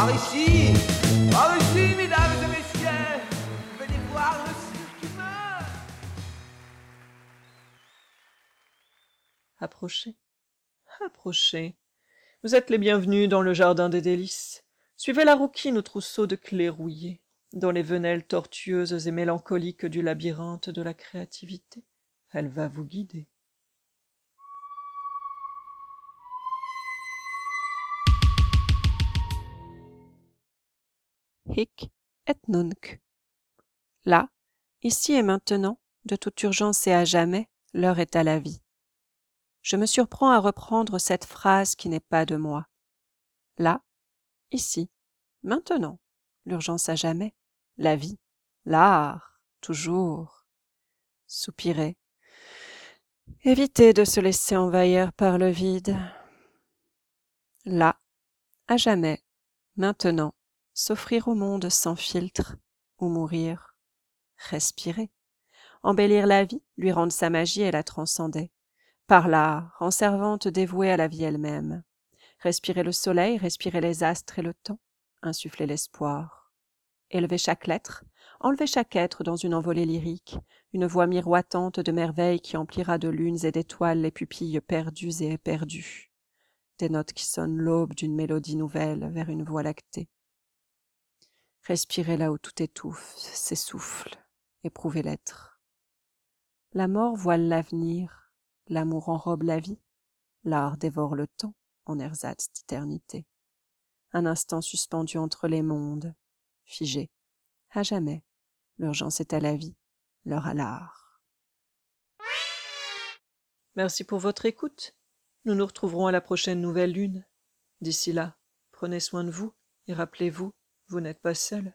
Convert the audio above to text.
Par ici, par ici, mesdames et messieurs, venez voir le. Approchez, approchez. Vous êtes les bienvenus dans le jardin des délices. Suivez la rouquine au trousseau de clés rouillées, dans les venelles tortueuses et mélancoliques du labyrinthe de la créativité. Elle va vous guider. Hic et nunc. Là, ici et maintenant, de toute urgence et à jamais, l'heure est à la vie. Je me surprends à reprendre cette phrase qui n'est pas de moi. Là, ici, maintenant, l'urgence à jamais, la vie, l'art, toujours. Soupirer. Éviter de se laisser envahir par le vide. Là, à jamais, maintenant, s'offrir au monde sans filtre, ou mourir. Respirer. Embellir la vie, lui rendre sa magie et la transcender. Par l'art, en servante dévouée à la vie elle-même. Respirer le soleil, respirer les astres et le temps, insuffler l'espoir. Élever chaque lettre, enlever chaque être dans une envolée lyrique, une voix miroitante de merveilles qui emplira de lunes et d'étoiles les pupilles perdues et éperdues. Des notes qui sonnent l'aube d'une mélodie nouvelle vers une voie lactée. Respirer là où tout étouffe, s'essouffle, éprouver l'être. La mort voile l'avenir, l'amour enrobe la vie, l'art dévore le temps en ersatz d'éternité. Un instant suspendu entre les mondes, figé, à jamais. L'urgence est à la vie, l'heure à l'art. Merci pour votre écoute. Nous nous retrouverons à la prochaine nouvelle lune. D'ici là, prenez soin de vous et rappelez-vous, vous n'êtes pas seul.